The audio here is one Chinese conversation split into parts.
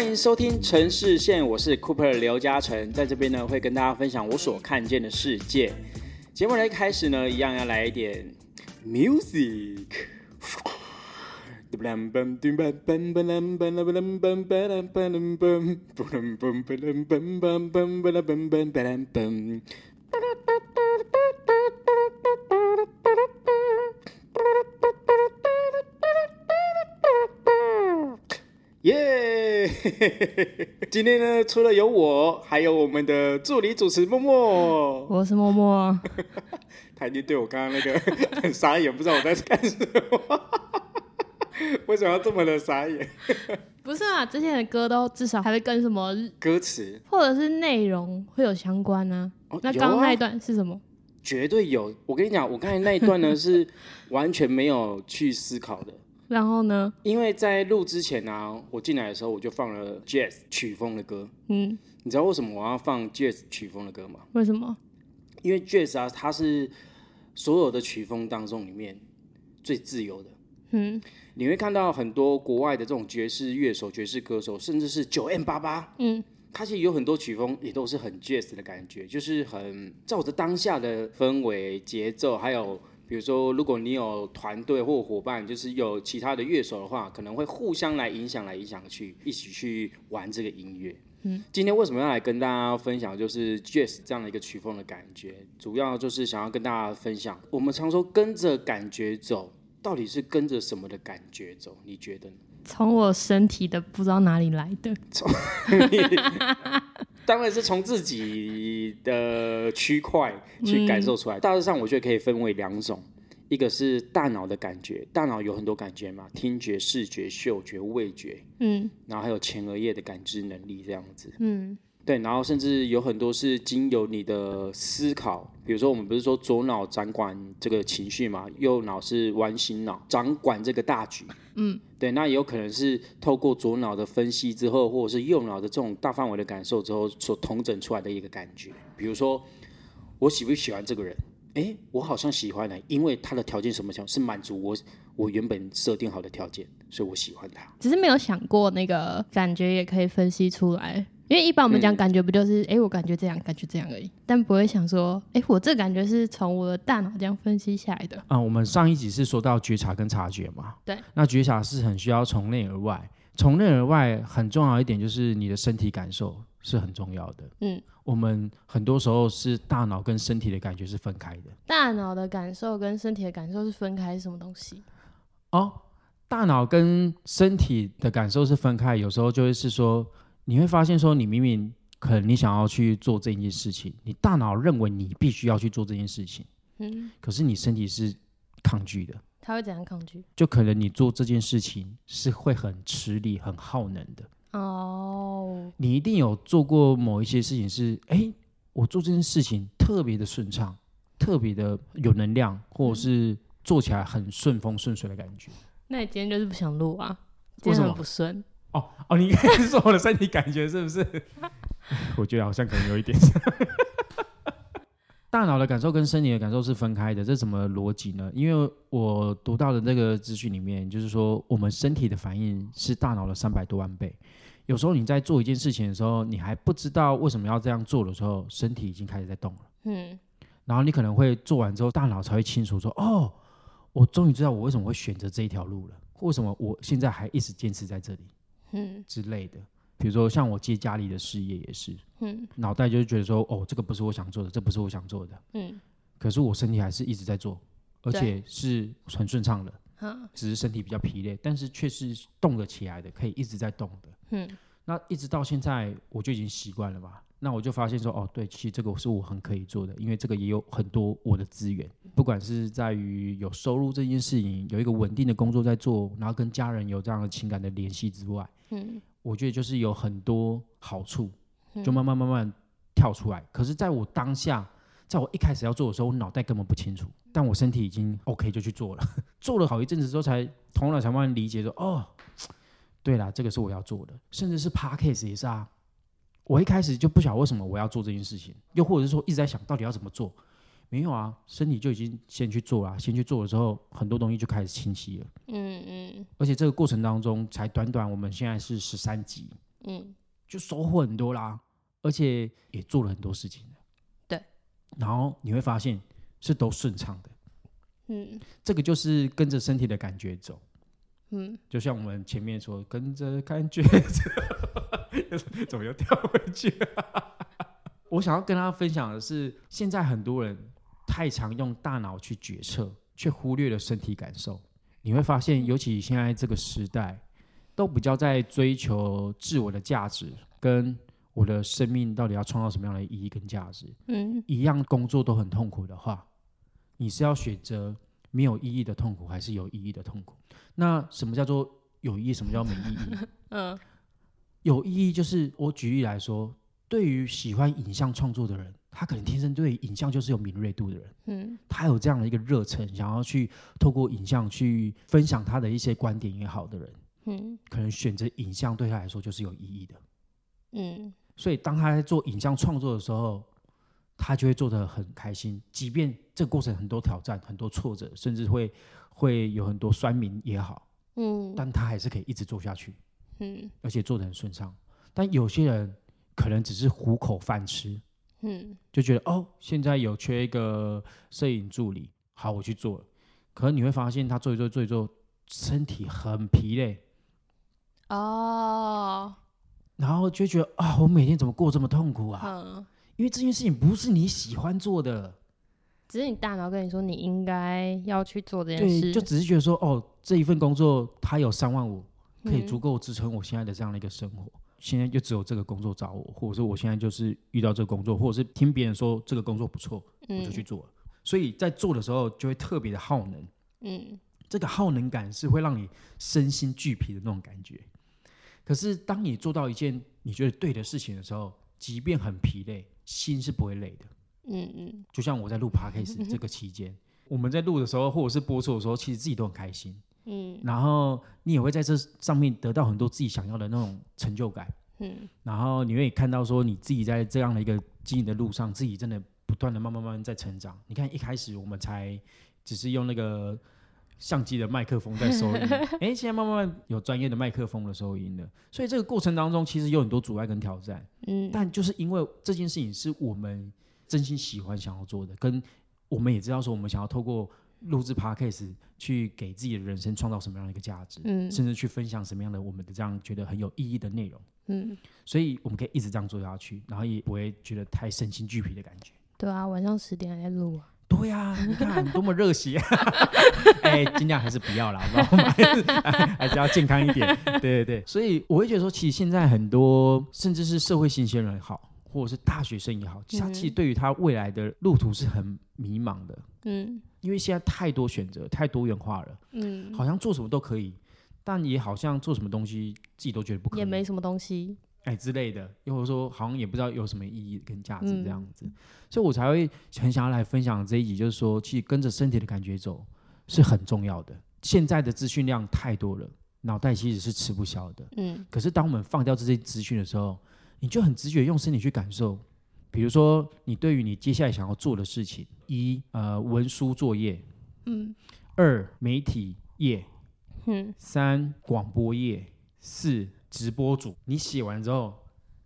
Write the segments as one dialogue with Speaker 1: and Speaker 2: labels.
Speaker 1: 欢迎收听城市线，我是 Cooper 刘嘉诚，在这边呢会跟大家分享我所看见的世界。节目的一开始呢，一样要来一点 music。今天呢，除了有我，还有我们的助理主持默默。
Speaker 2: 我是默默，
Speaker 1: 他已经对我刚刚那个很 傻眼，不知道我在干什么。为什么要这么的傻眼？
Speaker 2: 不是啊，之前的歌都至少还会跟什么
Speaker 1: 歌词
Speaker 2: 或者是内容会有相关呢、
Speaker 1: 哦
Speaker 2: 那刚刚那一段是什么？
Speaker 1: 绝对有。我跟你讲，我刚才那一段呢是完全没有去思考的，
Speaker 2: 然后呢？
Speaker 1: 因为在录之前呢、我进来的时候我就放了 jazz 曲风的歌。
Speaker 2: 嗯，
Speaker 1: 你知道为什么我要放 jazz 曲风的歌吗？
Speaker 2: 为什么？
Speaker 1: 因为 jazz 啊，它是所有的曲风当中里面最自由的。
Speaker 2: 嗯
Speaker 1: 你会看到很多国外的这种爵士乐手、爵士歌手，甚至是九 M 八八，
Speaker 2: 嗯，
Speaker 1: 它其实有很多曲风也都是很 jazz 的感觉，就是很照着当下的氛围、节奏，还有比如说，如果你有团队或伙伴，就是有其他的乐手的话，可能会互相来影响、来影响去一起去玩这个音乐。嗯，今天为什么要来跟大家分享，就是 jazz 这样的一个曲风的感觉？主要就是想要跟大家分享，我们常说跟着感觉走，到底是跟着什么的感觉走？你觉得呢？
Speaker 2: 从我身体的不知道哪里来的，
Speaker 1: 当然是从自己的区块去感受出来。大致上，我觉得可以分为两种，一个是大脑的感觉，大脑有很多感觉嘛，听觉、视觉、嗅觉、味觉，
Speaker 2: 嗯
Speaker 1: 然后还有前额叶的感知能力这样子。
Speaker 2: 嗯
Speaker 1: 对，然后甚至有很多是经由你的思考，比如说我们不是说左脑掌管这个情绪嘛，右脑是完形脑掌管这个大局。
Speaker 2: 嗯，
Speaker 1: 对，那也有可能是透过左脑的分析之后，或者是右脑的这种大范围的感受之后，所统整出来的一个感觉。比如说，我喜不喜欢这个人？诶，我好像喜欢呢，因为他的条件什么条是满足我我原本设定好的条件，所以我喜欢他。
Speaker 2: 只是没有想过那个感觉也可以分析出来。因为一般我们讲感觉不就是，哎、我感觉这样，感觉这样而已，但不会想说，哎、我这感觉是从我的大脑这样分析下来的。
Speaker 3: 啊、我们上一集是说到觉察跟察觉嘛，
Speaker 2: 对，
Speaker 3: 那觉察是很需要从内而外，从内而外很重要一点就是你的身体感受是很重要的。
Speaker 2: 嗯，
Speaker 3: 我们很多时候是大脑跟身体的感觉是分开的
Speaker 2: 大脑的感受跟身体的感受是分开，是什么东西？
Speaker 3: 哦。大脑跟身体的感受是分开，有时候就会是说，你会发现说，你明明可能你想要去做这件事情，你大脑认为你必须要去做这件事情，
Speaker 2: 嗯，
Speaker 3: 可是你身体是抗拒的。
Speaker 2: 他会怎样抗拒？
Speaker 3: 就可能你做这件事情是会很吃力、很耗能的。
Speaker 2: 哦，
Speaker 3: 你一定有做过某一些事情是，哎，我做这件事情特别的顺畅，特别的有能量，或者是做起来很顺风顺水的感觉。
Speaker 2: 那你今天就是不想录啊？今天
Speaker 3: 为什么
Speaker 2: 很不顺。
Speaker 3: 哦哦，你应该是说我的身体感觉是不是？我觉得好像可能有一点。大脑的感受跟身体的感受是分开的，这什么逻辑呢？因为我读到的这个资讯里面，就是说我们身体的反应是大脑的三百多万倍。有时候你在做一件事情的时候，你还不知道为什么要这样做的时候，身体已经开始在动了。
Speaker 2: 嗯
Speaker 3: 然后你可能会做完之后，大脑才会清楚说：“哦，我终于知道我为什么会选择这一条路了，为什么我现在还一直坚持在这里
Speaker 2: 嗯
Speaker 3: 之类的。”比如说像我接家里的事业也是，
Speaker 2: 嗯
Speaker 3: 脑袋就是觉得说：“哦，这个不是我想做的，这不是我想做的。
Speaker 2: 嗯，”
Speaker 3: 可是我身体还是一直在做，而且是很顺畅的，
Speaker 2: 好，
Speaker 3: 只是身体比较疲累，但是却是动得起来的，可以一直在动的。
Speaker 2: 嗯
Speaker 3: 那一直到现在，我就已经习惯了吧。那我就发现说，哦，对，其实这个是我很可以做的，因为这个也有很多我的资源，不管是在于有收入这件事情，有一个稳定的工作在做，然后跟家人有这样的情感的联系之外，
Speaker 2: 嗯
Speaker 3: 我觉得就是有很多好处，
Speaker 2: 嗯
Speaker 3: 就慢慢慢慢跳出来。可是，在我当下，在我一开始要做的时候，我脑袋根本不清楚，但我身体已经 OK 就去做了，做了好一阵子之后才，头脑才慢慢理解说，哦，对啦，这个是我要做的，甚至是 Podcast 也是啊。我一开始就不晓得为什么我要做这件事情，又或者是说一直在想到底要怎么做。没有啊，身体就已经先去做了啊，先去做了之后，很多东西就开始清晰了。
Speaker 2: 嗯嗯。
Speaker 3: 而且这个过程当中，才短短我们现在是十三集，
Speaker 2: 嗯。
Speaker 3: 就收获很多啦，而且也做了很多事情。了
Speaker 2: 对，
Speaker 3: 然后你会发现是都顺畅的，
Speaker 2: 嗯。
Speaker 3: 这个就是跟着身体的感觉走。
Speaker 2: 嗯，
Speaker 3: 就像我们前面说，跟着感觉走，怎么又跳回去？我想要跟大家分享的是，现在很多人太常用大脑去决策，却忽略了身体感受。你会发现，尤其现在这个时代，都比较在追求自我的价值，跟我的生命到底要创造什么样的意义跟价值。
Speaker 2: 嗯
Speaker 3: 一样工作都很痛苦的话，你是要选择没有意义的痛苦，还是有意义的痛苦？那什么叫做有意义？什么叫没意义？
Speaker 2: 嗯
Speaker 3: 有意义就是我举例来说，对于喜欢影像创作的人，他可能天生对影像就是有敏锐度的人，
Speaker 2: 嗯。
Speaker 3: 他有这样的一个热忱，想要去透过影像去分享他的一些观点也好的人，
Speaker 2: 嗯。
Speaker 3: 可能选择影像对他来说就是有意义的。
Speaker 2: 嗯。
Speaker 3: 所以当他在做影像创作的时候，他就会做得很开心，即便这个过程很多挑战、很多挫折，甚至会会有很多酸民也好，
Speaker 2: 嗯。
Speaker 3: 但他还是可以一直做下去，
Speaker 2: 嗯。
Speaker 3: 而且做得很顺畅。但有些人可能只是糊口饭吃，
Speaker 2: 嗯
Speaker 3: 就觉得哦，现在有缺一个摄影助理，好，我去做了。可能你会发现，他做一做做一做，身体很疲累，
Speaker 2: 哦，
Speaker 3: 然后就觉得啊，我每天怎么过这么痛苦啊？
Speaker 2: 嗯，
Speaker 3: 因为这件事情不是你喜欢做的。
Speaker 2: 只是你大脑跟你说你应该要去做这件
Speaker 3: 对，
Speaker 2: 事，
Speaker 3: 就只是觉得说，哦，这一份工作它有三万五，可以
Speaker 2: 嗯
Speaker 3: 足够支撑我现在的这样的一个生活。现在就只有这个工作找我，或者说我现在就是遇到这个工作，或者是听别人说这个工作不错，我就去
Speaker 2: 嗯
Speaker 3: 做了。所以在做的时候就会特别的耗能，
Speaker 2: 嗯
Speaker 3: 这个耗能感是会让你身心俱疲的那种感觉。可是当你做到一件你觉得对的事情的时候，即便很疲累，心是不会累的。
Speaker 2: 嗯嗯
Speaker 3: 就像我在录 podcast 这个期间，我们在录的时候，或者是播出的时候，其实自己都很开心。
Speaker 2: 嗯。
Speaker 3: 然后你也会在这上面得到很多自己想要的那种成就感，
Speaker 2: 嗯。
Speaker 3: 然后你会看到说你自己在这样的一个经营的路上，自己真的不断的慢慢慢慢在成长。你看一开始我们才只是用那个相机的麦克风在收音，哎，现在慢慢慢有专业的麦克风的收音了，所以这个过程当中其实有很多阻碍跟挑战，
Speaker 2: 嗯，
Speaker 3: 但就是因为这件事情是我们真心喜欢想要做的，跟我们也知道说我们想要透过录制 podcast 去给自己的人生创造什么样的一个价值，
Speaker 2: 嗯
Speaker 3: 甚至去分享什么样的我们的这样觉得很有意义的内容，
Speaker 2: 嗯，
Speaker 3: 所以我们可以一直这样做下去，然后也不会觉得太身心俱疲的感觉。
Speaker 2: 对啊，晚上十点还在录啊，
Speaker 3: 对呀、你看多么热血！哎，尽量还是不要啦，好不好？还是要健康一点。对对对，所以我会觉得说，其实现在很多甚至是社会新鲜人也好，或者是大学生也好，他
Speaker 2: 嗯
Speaker 3: 其实对于他未来的路途是很迷茫的，
Speaker 2: 嗯
Speaker 3: 因为现在太多选择，太多元化了，
Speaker 2: 嗯，
Speaker 3: 好像做什么都可以，但也好像做什么东西自己都觉得不可以，
Speaker 2: 也没什么东西，
Speaker 3: 哎之类的，又或者说好像也不知道有什么意义跟价值
Speaker 2: 嗯
Speaker 3: 这样子，所以我才会很想要来分享这一集，就是说，去跟着身体的感觉走是很重要的。现在的资讯量太多了，脑袋其实是吃不消的。
Speaker 2: 嗯
Speaker 3: 可是当我们放掉这些资讯的时候，你就很直觉用身体去感受。比如说，你对于你接下来想要做的事情，一呃文书作业，
Speaker 2: 嗯
Speaker 3: 二媒体业，
Speaker 2: 嗯
Speaker 3: 三广播业，四直播主。你写完之后，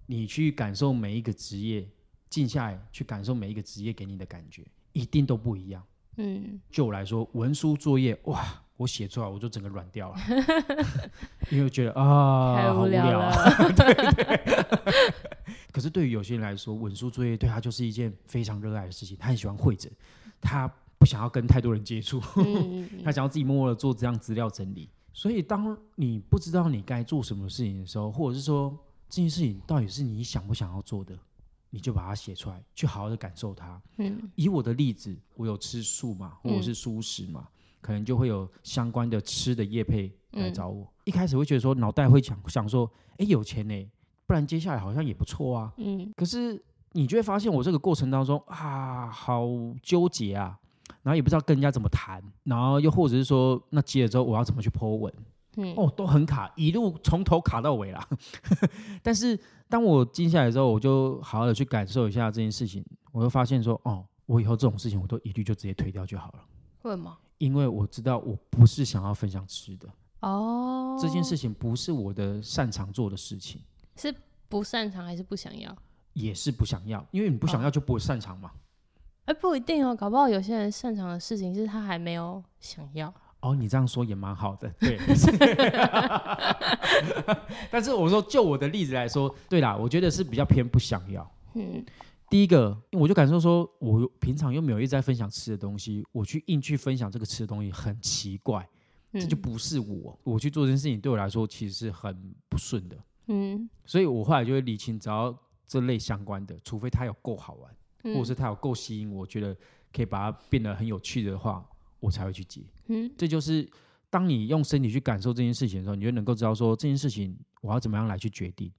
Speaker 3: 你去感受每一个职业，静下来去感受每一个职业给你的感觉，一定都不一样。
Speaker 2: 嗯
Speaker 3: 就我来说，文书作业，哇，我写出来我就整个软掉了，因为我觉得啊，
Speaker 2: 太无
Speaker 3: 好无聊
Speaker 2: 聊了
Speaker 3: 啊。可是对于有些人来说，文书作业对他就是一件非常热爱的事情，他很喜欢会诊，他不想要跟太多人接触，
Speaker 2: 嗯
Speaker 3: 他想要自己默默的做这样资料整理。所以，当你不知道你该做什么事情的时候，或者是说这件事情到底是你想不想要做的，你就把它写出来，去好好的感受它。
Speaker 2: 嗯
Speaker 3: 以我的例子，我有吃素嘛，或者是素食嘛，可能就会有相关的吃的业配来找我。一开始会觉得说，脑袋会想想说，哎，有钱呢，不然接下来好像也不错啊。
Speaker 2: 嗯
Speaker 3: 可是你就会发现，我这个过程当中啊，好纠结啊，然后也不知道跟人家怎么谈，然后又或者是说，那接了之后我要怎么去 Po 文，
Speaker 2: 嗯
Speaker 3: 哦，都很卡，一路从头卡到尾啦。但是当我静下来之后，我就好好的去感受一下这件事情，我就发现说，哦，我以后这种事情我都一律就直接推掉就好了，
Speaker 2: 为什么？
Speaker 3: 因为我知道我不是想要分享吃的，
Speaker 2: 哦，
Speaker 3: 这件事情不是我的擅长做的事情。
Speaker 2: 是不擅长还是不想要？
Speaker 3: 也是不想要，因为你不想要就不会擅长嘛。
Speaker 2: 哎、不一定哦，搞不好有些人擅长的事情是他还没有想要。
Speaker 3: 哦，你这样说也蛮好的，对。但是我说，就我的例子来说，对啦，我觉得是比较偏不想要。
Speaker 2: 嗯
Speaker 3: 第一个，我就感受说，我平常又没有一直在分享吃的东西，我去硬去分享这个吃的东西，很奇怪，
Speaker 2: 嗯，
Speaker 3: 这就不是我。我去做这件事情，对我来说其实是很不顺的。
Speaker 2: 嗯
Speaker 3: 所以我后来就会理清，只要这类相关的，除非它有够好玩，
Speaker 2: 嗯
Speaker 3: 或者是它有够吸引我，觉得可以把它变得很有趣的话，我才会去接。
Speaker 2: 嗯
Speaker 3: 这就是当你用身体去感受这件事情的时候，你就能够知道说这件事情我要怎么样来去决定。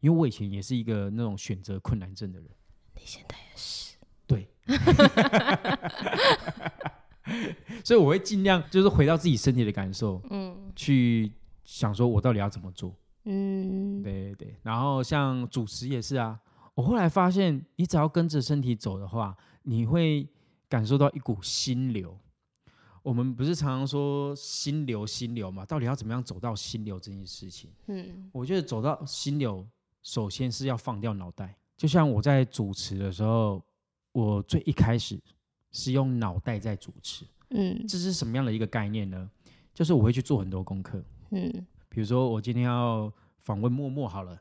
Speaker 3: 因为我以前也是一个那种选择困难症的人，
Speaker 2: 你现在也是。
Speaker 3: 对，所以我会尽量就是回到自己身体的感受，
Speaker 2: 嗯
Speaker 3: 去想说我到底要怎么做。然后像主持也是啊，我后来发现，你只要跟着身体走的话，你会感受到一股心流。我们不是常常说心流心流嘛？到底要怎么样走到心流这件事情？
Speaker 2: 嗯
Speaker 3: 我觉得走到心流，首先是要放掉脑袋。就像我在主持的时候，我最一开始是用脑袋在主持，
Speaker 2: 嗯
Speaker 3: 这是什么样的一个概念呢？就是我会去做很多功课，
Speaker 2: 嗯
Speaker 3: 比如说我今天要访问默默好了，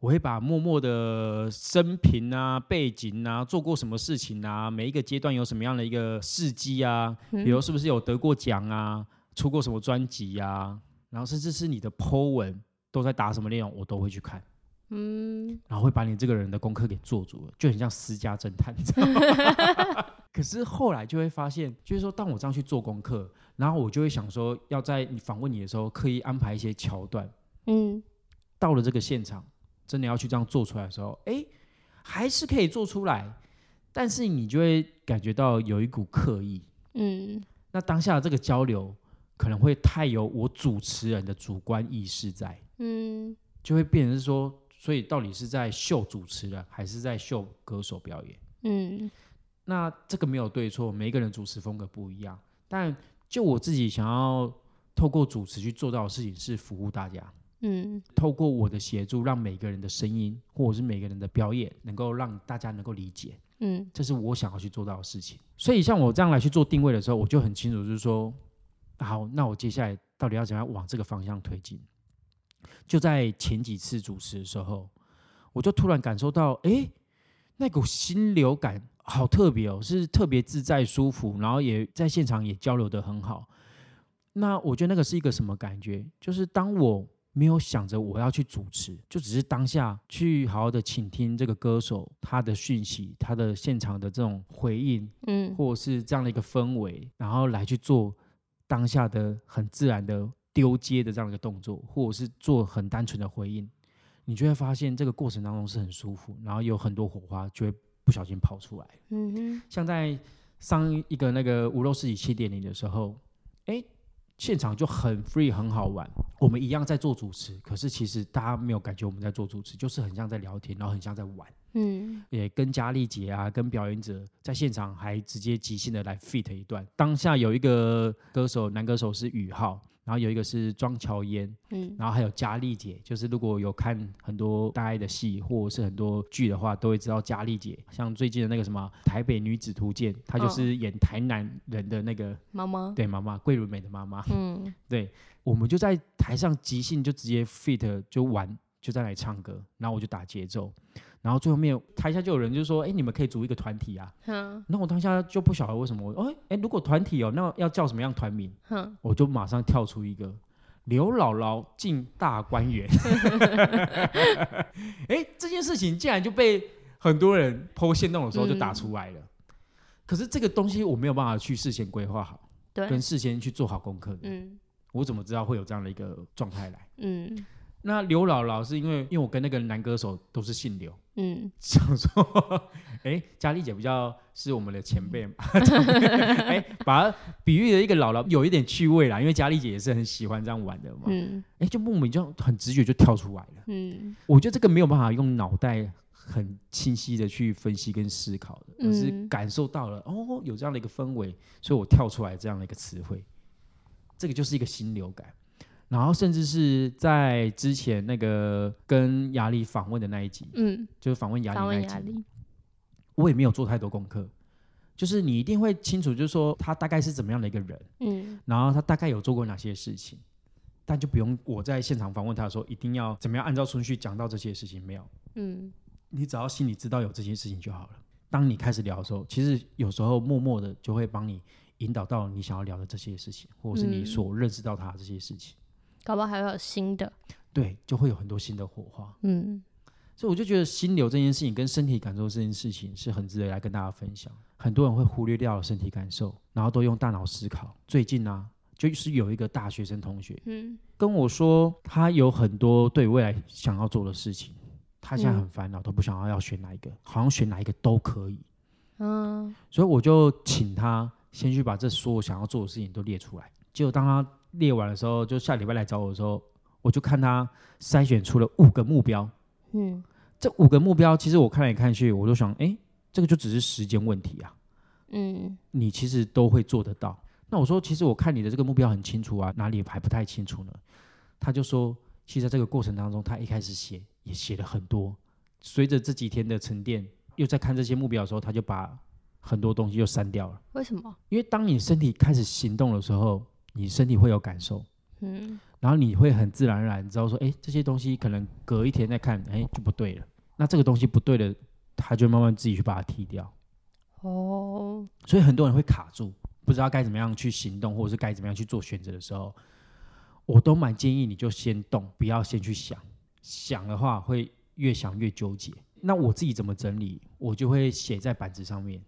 Speaker 3: 我会把默默的生平啊、背景啊、做过什么事情啊、每一个阶段有什么样的一个事迹啊，
Speaker 2: 嗯
Speaker 3: 比如是不是有得过奖啊、出过什么专辑啊，然后甚至是你的 Po 文都在打什么内容，我都会去看，
Speaker 2: 嗯
Speaker 3: 然后会把你这个人的功课给做足了，就很像私家侦探，你知道吗？可是后来就会发现，就是说，当我这样去做功课，然后我就会想说，要在你访问你的时候，刻意安排一些桥段。
Speaker 2: 嗯
Speaker 3: 到了这个现场，真的要去这样做出来的时候，哎，还是可以做出来，但是你就会感觉到有一股刻意。
Speaker 2: 嗯
Speaker 3: 那当下的这个交流可能会太有我主持人的主观意识在，
Speaker 2: 嗯
Speaker 3: 就会变成是说，所以到底是在秀主持人，还是在秀歌手表演？
Speaker 2: 嗯
Speaker 3: 那这个没有对错，每一个人主持风格不一样。但就我自己想要透过主持去做到的事情是服务大家。
Speaker 2: 嗯
Speaker 3: 透过我的协助，让每个人的声音或者是每个人的表演，能够让大家能够理解，
Speaker 2: 嗯
Speaker 3: 这是我想要去做到的事情。所以像我这样来去做定位的时候，我就很清楚，就是说，好，那我接下来到底要怎样往这个方向推进？就在前几次主持的时候，我就突然感受到，哎，那股心流感好特别哦，是特别自在舒服，然后也在现场也交流的很好。那我觉得那个是一个什么感觉？就是当我没有想着我要去主持，就只是当下去好好的倾听这个歌手他的讯息，他的现场的这种回应，
Speaker 2: 嗯。
Speaker 3: 或者是这样的一个氛围，然后来去做当下的很自然的丢接的这样一个动作，或者是做很单纯的回应，你就会发现这个过程当中是很舒服，然后有很多火花就会不小心跑出来。
Speaker 2: 嗯哼。
Speaker 3: 像在上一个那个无肉市集七点零的时候，哎，现场就很 free 很好玩。我们一样在做主持，可是其实大家没有感觉我们在做主持，就是很像在聊天，然后很像在玩。
Speaker 2: 嗯
Speaker 3: 也跟佳丽姐啊，跟表演者在现场还直接即兴的来 fit 一段。当下有一个歌手，男歌手是宇浩，然后有一个是庄乔嫣，
Speaker 2: 嗯
Speaker 3: 然后还有佳丽姐，就是如果有看很多大爱的戏或者是很多剧的话，都会知道佳丽姐。像最近的那个什么《台北女子图鉴》，她就是演台南人的那个、
Speaker 2: 妈妈
Speaker 3: 对妈妈桂纶镁的妈妈。
Speaker 2: 嗯
Speaker 3: 对，我们就在台上即兴就直接 fit 就玩，就在那里唱歌，然后我就打节奏，然后最后面台下就有人就说：“哎，你们可以组一个团体啊。
Speaker 2: 哼”
Speaker 3: 那我当下就不晓得为什么，我哎哎，如果团体哦，那要叫什么样团名？
Speaker 2: 嗯
Speaker 3: 我就马上跳出一个刘姥姥进大观园。哎，这件事情竟然就被很多人剖线动的时候就打出来了。可是这个东西我没有办法去事先规划好，
Speaker 2: 对
Speaker 3: 跟事先去做好功课的。
Speaker 2: 嗯
Speaker 3: 我怎么知道会有这样的一个状态来？
Speaker 2: 嗯
Speaker 3: 那刘姥姥是因为因为我跟那个男歌手都是姓刘，
Speaker 2: 嗯。
Speaker 3: 想说，哎，佳丽姐比较是我们的前辈嘛，哎，把它比喻的一个姥姥有一点趣味啦，因为佳丽姐也是很喜欢这样玩的嘛，
Speaker 2: 嗯。
Speaker 3: 哎，就莫名就很直觉就跳出来了。
Speaker 2: 嗯。
Speaker 3: 我觉得这个没有办法用脑袋很清晰的去分析跟思考的，而是
Speaker 2: 嗯
Speaker 3: 感受到了哦，有这样的一个氛围，所以我跳出来这样的一个词汇，这个就是一个心流感。然后甚至是在之前那个跟雅丽访问的那一集，
Speaker 2: 嗯，
Speaker 3: 就是访问雅
Speaker 2: 访
Speaker 3: 丽那一集，我也没有做太多功课，就是你一定会清楚，就是说他大概是怎么样的一个人，
Speaker 2: 嗯
Speaker 3: 然后他大概有做过哪些事情，但就不用我在现场访问他的时候一定要怎么样按照顺序讲到这些事情，没有，
Speaker 2: 嗯。
Speaker 3: 你只要心里知道有这些事情就好了。当你开始聊的时候，其实有时候默默的就会帮你引导到你想要聊的这些事情，或者是你
Speaker 2: 嗯。
Speaker 3: 所认识到他的这些事情，
Speaker 2: 搞不好还会有新的，
Speaker 3: 对，就会有很多新的火花。
Speaker 2: 嗯
Speaker 3: 所以我就觉得心流这件事情跟身体感受这件事情是很值得来跟大家分享。很多人会忽略掉身体感受，然后都用大脑思考。最近呢、就是有一个大学生同学
Speaker 2: 嗯
Speaker 3: 跟我说，他有很多对未来想要做的事情，他现在很烦恼，都不想要要选哪一个，好像选哪一个都可以。
Speaker 2: 嗯
Speaker 3: 所以我就请他先去把这所有想要做的事情都列出来。结果当他列完的时候，就下礼拜来找我的时候，我就看他筛选出了五个目标。
Speaker 2: 嗯
Speaker 3: 这五个目标，其实我看来看去，我都想，哎，这个就只是时间问题啊，
Speaker 2: 嗯
Speaker 3: 你其实都会做得到。那我说，其实我看你的这个目标很清楚啊，哪里还不太清楚呢？他就说，其实在这个过程当中，他一开始写也写了很多，随着这几天的沉淀，又在看这些目标的时候，他就把很多东西又删掉了。
Speaker 2: 为什么？
Speaker 3: 因为当你身体开始行动的时候，你身体会有感受，
Speaker 2: 嗯
Speaker 3: 然后你会很自然而然知道说，哎，这些东西可能隔一天再看，哎，就不对了。那这个东西不对了，他就慢慢自己去把它踢掉。
Speaker 2: 哦
Speaker 3: 所以很多人会卡住，不知道该怎么样去行动，或者是该怎么样去做选择的时候，我都蛮建议你就先动，不要先去想。想的话会越想越纠结。那我自己怎么整理，我就会写在板子上面，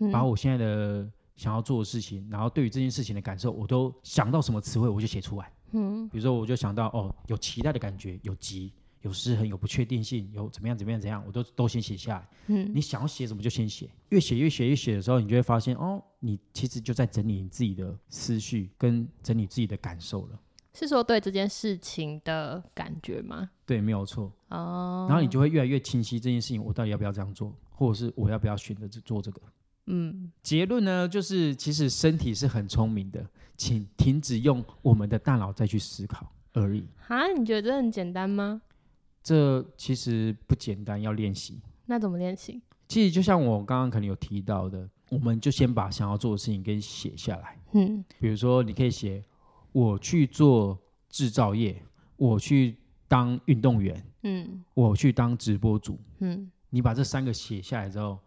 Speaker 2: 嗯
Speaker 3: 把我现在的想要做的事情，然后对于这件事情的感受，我都想到什么词汇我就写出来。
Speaker 2: 嗯
Speaker 3: 比如说，我就想到哦，有期待的感觉，有急，有失衡，有不确定性，有怎么样怎么样怎样，我都都先写下来。
Speaker 2: 嗯
Speaker 3: 你想要写什么就先写，越写越写越写的时候，你就会发现哦，你其实就在整理你自己的思绪跟整理自己的感受了。
Speaker 2: 是说对这件事情的感觉吗？
Speaker 3: 对，没有错。
Speaker 2: 哦，
Speaker 3: 然后你就会越来越清晰这件事情，我到底要不要这样做，或者是我要不要选择这做这个。
Speaker 2: 嗯
Speaker 3: 结论呢，就是其实身体是很聪明的，请停止用我们的大脑再去思考而已。
Speaker 2: 哈，你觉得这很简单吗？
Speaker 3: 这其实不简单，要练习。
Speaker 2: 那怎么练习？
Speaker 3: 其实就像我刚刚可能有提到的，我们就先把想要做的事情给写下来。
Speaker 2: 嗯
Speaker 3: 比如说，你可以写我去做制造业，我去当运动员，
Speaker 2: 嗯
Speaker 3: 我去当直播主。
Speaker 2: 嗯
Speaker 3: 你把这三个写下来之后，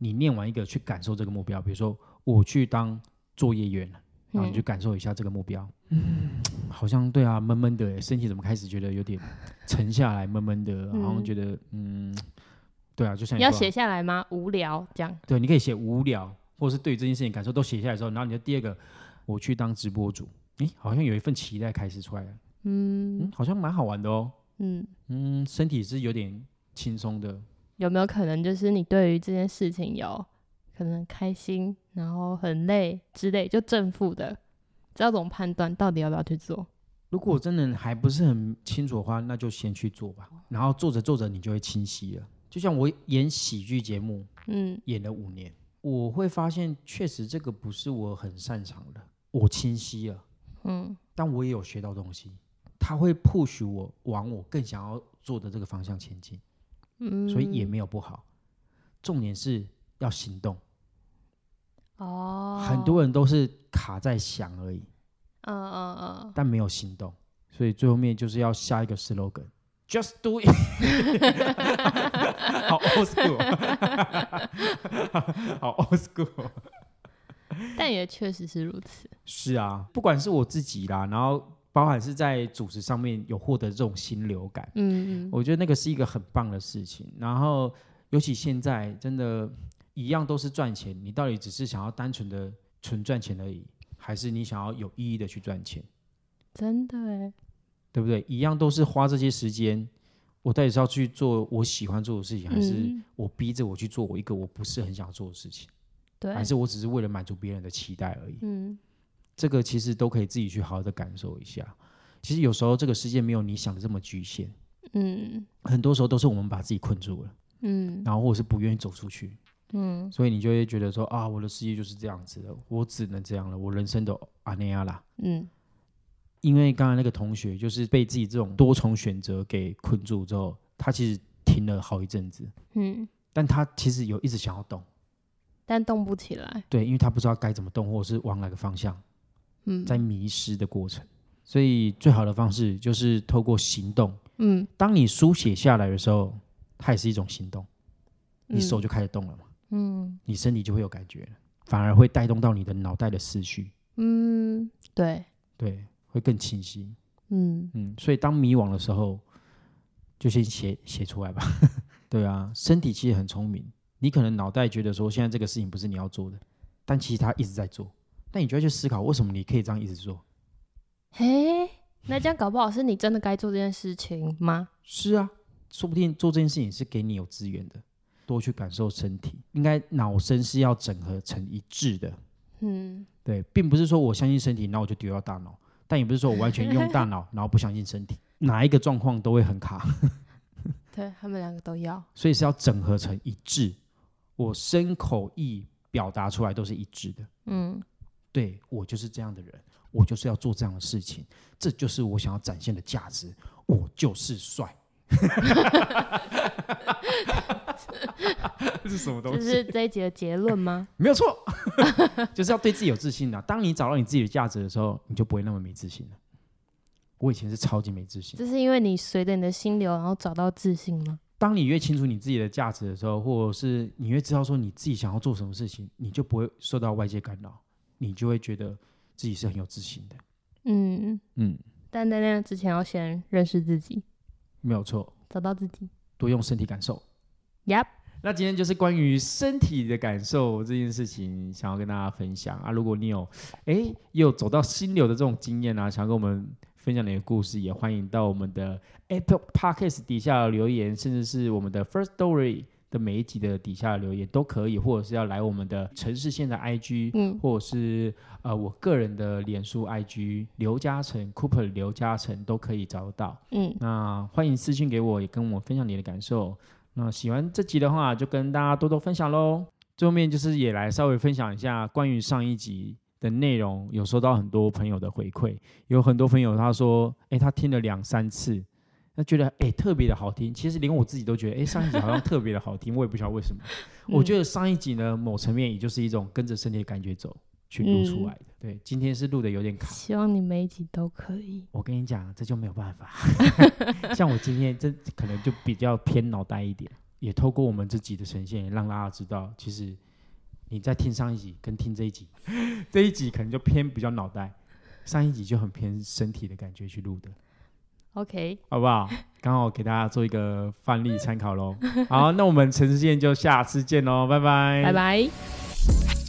Speaker 3: 你念完一个去感受这个目标。比如说，我去当作业员，然后你去
Speaker 2: 嗯
Speaker 3: 感受一下这个目标。嗯，好像对啊，闷闷的耶，身体怎么开始觉得有点沉下来，闷闷的，好像觉得嗯，对啊，就像
Speaker 2: 你要写下来吗？无聊这样。
Speaker 3: 对，你可以写无聊，或者是对这件事情感受都写下来之后，然后你的第二个，我去当直播主，诶，好像有一份期待开始出来了，
Speaker 2: 嗯
Speaker 3: 嗯，好像蛮好玩的哦，
Speaker 2: 嗯，
Speaker 3: 嗯，身体是有点轻松的，
Speaker 2: 有没有可能就是你对于这件事情有可能开心，然后很累之类，就正负的，知道怎么判断到底要不要去做？
Speaker 3: 如果真的还不是很清楚的话，那就先去做吧，然后做着做着你就会清晰了。就像我演喜剧节目
Speaker 2: 嗯
Speaker 3: 演了五年，我会发现确实这个不是我很擅长的，我清晰了。
Speaker 2: 嗯
Speaker 3: 但我也有学到东西，它会 push 我往我更想要做的这个方向前进，
Speaker 2: 嗯，
Speaker 3: 所以也没有不好。重点是要行动，
Speaker 2: 哦，
Speaker 3: 很多人都是卡在想而已，
Speaker 2: 嗯嗯嗯，
Speaker 3: 但没有行动，所以最后面就是要下一个 slogan，just do it 好 old school，好 old school。
Speaker 2: 但也确实是如此。
Speaker 3: 是啊，不管是我自己啦，然后包含是在主持上面有获得这种心流感。
Speaker 2: 嗯嗯
Speaker 3: 我觉得那个是一个很棒的事情。然后，尤其现在真的，一样都是赚钱，你到底只是想要单纯的纯赚钱而已，还是你想要有意义的去赚钱，
Speaker 2: 真的哎，
Speaker 3: 对不对？一样都是花这些时间，我到底是要去做我喜欢做的事情，还是
Speaker 2: 嗯
Speaker 3: 我逼着我去做我一个我不是很想做的事情，
Speaker 2: 对，
Speaker 3: 还是我只是为了满足别人的期待而已？
Speaker 2: 嗯
Speaker 3: 这个其实都可以自己去好好的感受一下。其实有时候这个世界没有你想的这么局限，
Speaker 2: 嗯。
Speaker 3: 很多时候都是我们把自己困住了。
Speaker 2: 嗯。
Speaker 3: 然后或者是不愿意走出去，
Speaker 2: 嗯。
Speaker 3: 所以你就会觉得说啊，我的世界就是这样子的，我只能这样了，我人生都阿那样啦。
Speaker 2: 嗯。
Speaker 3: 因为刚才那个同学就是被自己这种多重选择给困住之后，他其实停了好一阵子，
Speaker 2: 嗯，
Speaker 3: 但他其实有一直想要动，
Speaker 2: 但动不起来，
Speaker 3: 对，因为他不知道该怎么动，或者是往哪个方向，
Speaker 2: 嗯，
Speaker 3: 在迷失的过程。所以最好的方式就是透过行动。
Speaker 2: 嗯，
Speaker 3: 当你书写下来的时候，它也是一种行动，你
Speaker 2: 嗯
Speaker 3: 手就开始动了嘛，
Speaker 2: 嗯。
Speaker 3: 你身体就会有感觉了，反而会带动到你的脑袋的思绪，
Speaker 2: 嗯，对，
Speaker 3: 对，会更清晰。
Speaker 2: 嗯。
Speaker 3: 嗯，所以当迷惘的时候，就先写写出来吧。对啊，身体其实很聪明，你可能脑袋觉得说现在这个事情不是你要做的，但其实他一直在做，但你就要去思考为什么你可以这样一直做。
Speaker 2: 嘿，那这样搞不好是你真的该做这件事情吗？
Speaker 3: 是啊，说不定做这件事情是给你有资源的，多去感受身体，应该脑身是要整合成一致的。
Speaker 2: 嗯
Speaker 3: 对，并不是说我相信身体，那我就丢掉大脑，但也不是说我完全用大脑，然后不相信身体，哪一个状况都会很卡。
Speaker 2: 对他们两个都要，
Speaker 3: 所以是要整合成一致。我身口意表达出来都是一致的。
Speaker 2: 嗯
Speaker 3: 对我就是这样的人，我就是要做这样的事情，这就是我想要展现的价值。我就是帅。这 是什么东西
Speaker 2: 这是这一集的结论吗？
Speaker 3: 没有错，就是要对自己有自信的、啊当你找到你自己的价值的时候，你就不会那么没自信了。我以前是超级没自信。
Speaker 2: 这是因为你随着你的心流，然后找到自信吗？
Speaker 3: 当你越清楚你自己的价值的时候，或者是你越知道说你自己想要做什么事情，你就不会受到外界干扰，你就会觉得自己是很有自信的。
Speaker 2: 嗯，
Speaker 3: 嗯，
Speaker 2: 但在那之前要先认识自己，
Speaker 3: 没有错，
Speaker 2: 找到自己。
Speaker 3: 多用身体感受。
Speaker 2: Yep，
Speaker 3: 那今天就是关于身体的感受这件事情，想要跟大家分享啊。如果你有哎也有走到心流的这种经验啊，想要跟我们分享你的故事，也欢迎到我们的 Apple Podcast 底下留言，甚至是我们的 First Story 的每一集的底下留言都可以，或者是要来我们的城市线的 IG，
Speaker 2: 嗯
Speaker 3: 或者是呃我个人的脸书 IG 刘嘉诚 Cooper 刘嘉诚都可以找得到。
Speaker 2: 嗯，
Speaker 3: 那欢迎私信给我，也跟我分享你的感受。那喜欢这集的话，就跟大家多多分享喽。最后面就是也来稍微分享一下关于上一集的内容，有收到很多朋友的回馈，有很多朋友他说，诶，他听了两三次，他觉得诶特别的好听。其实连我自己都觉得，诶，上一集好像特别的好听，我也不知道为什么。我觉
Speaker 2: 得
Speaker 3: 得上一集呢，某层面也就是一种跟着身体的感觉走去录出来的。对，今天是录的有点卡。
Speaker 2: 希望你每一集都可以。
Speaker 3: 我跟你讲，这就没有办法。像我今天这可能就比较偏脑袋一点，也透过我们这集的呈现，也让大家知道，其实你在听上一集跟听这一集，这一集可能就偏比较脑袋，上一集就很偏身体的感觉去录的，
Speaker 2: OK，
Speaker 3: 好不好？刚好给大家做一个范例参考喽。好，那我们陈世健就下次见喽，拜拜，
Speaker 2: 拜拜。